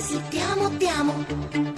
Sì, ti amo, ti amo.